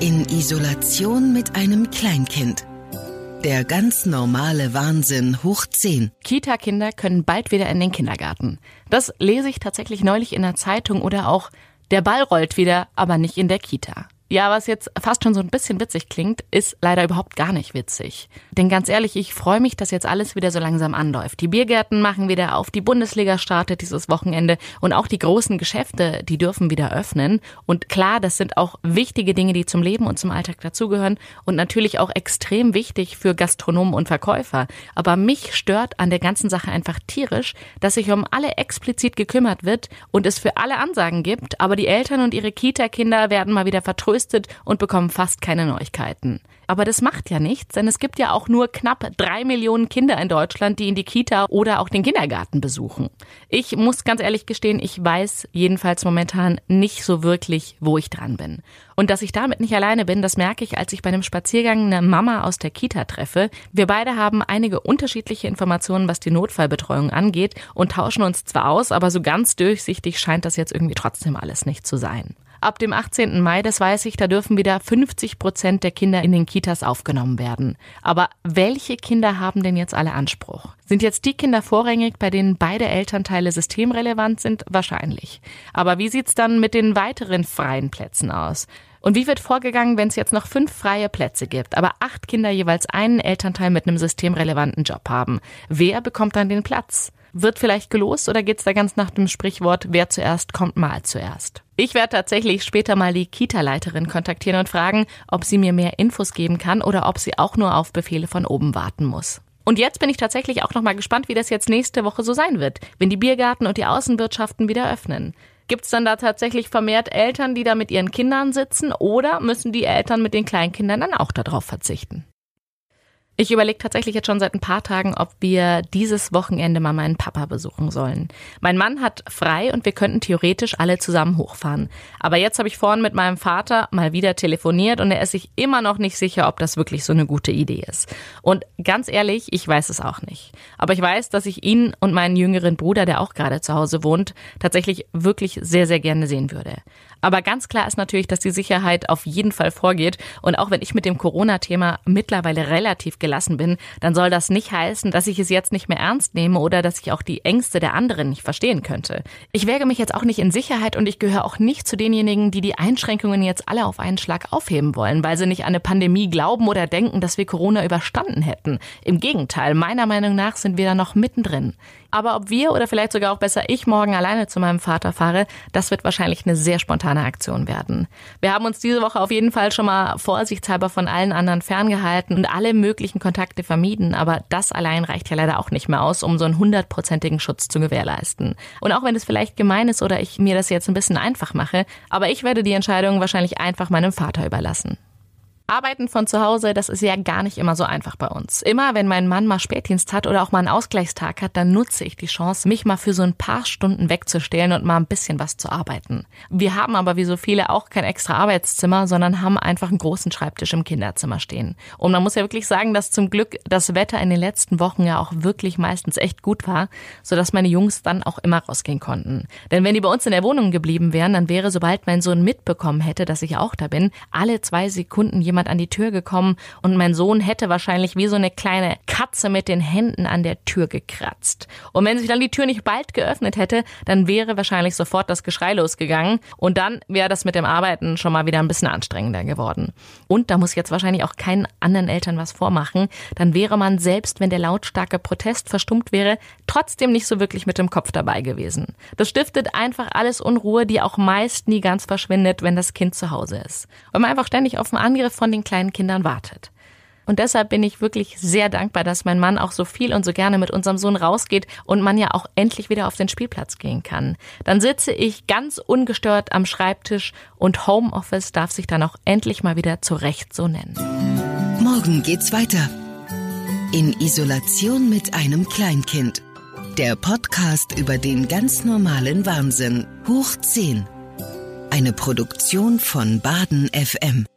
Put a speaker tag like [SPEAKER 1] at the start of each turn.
[SPEAKER 1] In Isolation mit einem Kleinkind. Der ganz normale Wahnsinn hoch 10.
[SPEAKER 2] Kita-Kinder können bald wieder in den Kindergarten. Das lese ich tatsächlich neulich in der Zeitung oder auch der Ball rollt wieder, aber nicht in der Kita. Ja, was jetzt fast schon so ein bisschen witzig klingt, ist leider überhaupt gar nicht witzig. Denn ganz ehrlich, ich freue mich, dass jetzt alles wieder so langsam anläuft. Die Biergärten machen wieder auf, die Bundesliga startet dieses Wochenende und auch die großen Geschäfte, die dürfen wieder öffnen. Und klar, das sind auch wichtige Dinge, die zum Leben und zum Alltag dazugehören und natürlich auch extrem wichtig für Gastronomen und Verkäufer. Aber mich stört an der ganzen Sache einfach tierisch, dass sich um alle explizit gekümmert wird und es für alle Ansagen gibt, aber die Eltern und ihre Kita-Kinder werden mal wieder vertröstet vertröstet und bekommen fast keine Neuigkeiten. Aber das macht ja nichts, denn es gibt ja auch nur knapp drei Millionen Kinder in Deutschland, die in die Kita oder auch den Kindergarten besuchen. Ich muss ganz ehrlich gestehen, ich weiß jedenfalls momentan nicht so wirklich, wo ich dran bin. Und dass ich damit nicht alleine bin, das merke ich, als ich bei einem Spaziergang eine Mama aus der Kita treffe. Wir beide haben einige unterschiedliche Informationen, was die Notfallbetreuung angeht und tauschen uns zwar aus, aber so ganz durchsichtig scheint das jetzt irgendwie trotzdem alles nicht zu sein. Ab dem 18. Mai, das weiß ich, da dürfen wieder 50 Prozent der Kinder in den Kitas aufgenommen werden. Aber welche Kinder haben denn jetzt alle Anspruch? Sind jetzt die Kinder vorrangig, bei denen beide Elternteile systemrelevant sind? Wahrscheinlich. Aber wie sieht's dann mit den weiteren freien Plätzen aus? Und wie wird vorgegangen, wenn es jetzt noch fünf freie Plätze gibt, aber acht Kinder jeweils einen Elternteil mit einem systemrelevanten Job haben? Wer bekommt dann den Platz? Wird vielleicht gelost oder geht's da ganz nach dem Sprichwort, wer zuerst kommt, mal zuerst? Ich werde tatsächlich später mal die Kita-Leiterin kontaktieren und fragen, ob sie mir mehr Infos geben kann oder ob sie auch nur auf Befehle von oben warten muss. Und jetzt bin ich tatsächlich auch noch mal gespannt, wie das jetzt nächste Woche so sein wird, wenn die Biergarten und die Außenwirtschaften wieder öffnen. Gibt es dann da tatsächlich vermehrt Eltern, die da mit ihren Kindern sitzen oder müssen die Eltern mit den Kleinkindern dann auch darauf verzichten? Ich überlege tatsächlich jetzt schon seit ein paar Tagen, ob wir dieses Wochenende mal meinen Papa besuchen sollen. Mein Mann hat frei und wir könnten theoretisch alle zusammen hochfahren. Aber jetzt habe ich vorhin mit meinem Vater mal wieder telefoniert und er ist sich immer noch nicht sicher, ob das wirklich so eine gute Idee ist. Und ganz ehrlich, ich weiß es auch nicht. Aber ich weiß, dass ich ihn und meinen jüngeren Bruder, der auch gerade zu Hause wohnt, tatsächlich wirklich sehr, sehr gerne sehen würde. Aber ganz klar ist natürlich, dass die Sicherheit auf jeden Fall vorgeht. Und auch wenn ich mit dem Corona-Thema mittlerweile relativ gelassen bin, dann soll das nicht heißen, dass ich es jetzt nicht mehr ernst nehme oder dass ich auch die Ängste der anderen nicht verstehen könnte. Ich wäge mich jetzt auch nicht in Sicherheit und ich gehöre auch nicht zu denjenigen, die die Einschränkungen jetzt alle auf einen Schlag aufheben wollen, weil sie nicht an eine Pandemie glauben oder denken, dass wir Corona überstanden hätten. Im Gegenteil, meiner Meinung nach sind wir da noch mittendrin. Aber ob wir oder vielleicht sogar auch besser ich morgen alleine zu meinem Vater fahre, das wird wahrscheinlich eine sehr spontane Aktion werden. Wir haben uns diese Woche auf jeden Fall schon mal vorsichtshalber von allen anderen ferngehalten und alle möglichen Kontakte vermieden. Aber das allein reicht ja leider auch nicht mehr aus, um so einen hundertprozentigen Schutz zu gewährleisten. Und auch wenn es vielleicht gemein ist oder ich mir das jetzt ein bisschen einfach mache, aber ich werde die Entscheidung wahrscheinlich einfach meinem Vater überlassen. Arbeiten von zu Hause, das ist ja gar nicht immer so einfach bei uns. Immer wenn mein Mann mal Spätdienst hat oder auch mal einen Ausgleichstag hat, dann nutze ich die Chance, mich mal für so ein paar Stunden wegzustellen und mal ein bisschen was zu arbeiten. Wir haben aber wie so viele auch kein extra Arbeitszimmer, sondern haben einfach einen großen Schreibtisch im Kinderzimmer stehen. Und man muss ja wirklich sagen, dass zum Glück das Wetter in den letzten Wochen ja auch wirklich meistens echt gut war, sodass meine Jungs dann auch immer rausgehen konnten. Denn wenn die bei uns in der Wohnung geblieben wären, dann wäre, sobald mein Sohn mitbekommen hätte, dass ich auch da bin, alle zwei Sekunden jemand jemand an die Tür gekommen und mein Sohn hätte wahrscheinlich wie so eine kleine Katze mit den Händen an der Tür gekratzt. Und wenn sich dann die Tür nicht bald geöffnet hätte, dann wäre wahrscheinlich sofort das Geschrei losgegangen und dann wäre das mit dem Arbeiten schon mal wieder ein bisschen anstrengender geworden. Und da muss jetzt wahrscheinlich auch keinen anderen Eltern was vormachen, dann wäre man selbst, wenn der lautstarke Protest verstummt wäre, trotzdem nicht so wirklich mit dem Kopf dabei gewesen. Das stiftet einfach alles Unruhe, die auch meist nie ganz verschwindet, wenn das Kind zu Hause ist. Weil man einfach ständig auf einen Angriff von von den kleinen Kindern wartet. Und deshalb bin ich wirklich sehr dankbar, dass mein Mann auch so viel und so gerne mit unserem Sohn rausgeht und man ja auch endlich wieder auf den Spielplatz gehen kann. Dann sitze ich ganz ungestört am Schreibtisch und Homeoffice darf sich dann auch endlich mal wieder zurecht so nennen.
[SPEAKER 1] Morgen geht's weiter. In Isolation mit einem Kleinkind. Der Podcast über den ganz normalen Wahnsinn. Hoch 10. Eine Produktion von Baden FM.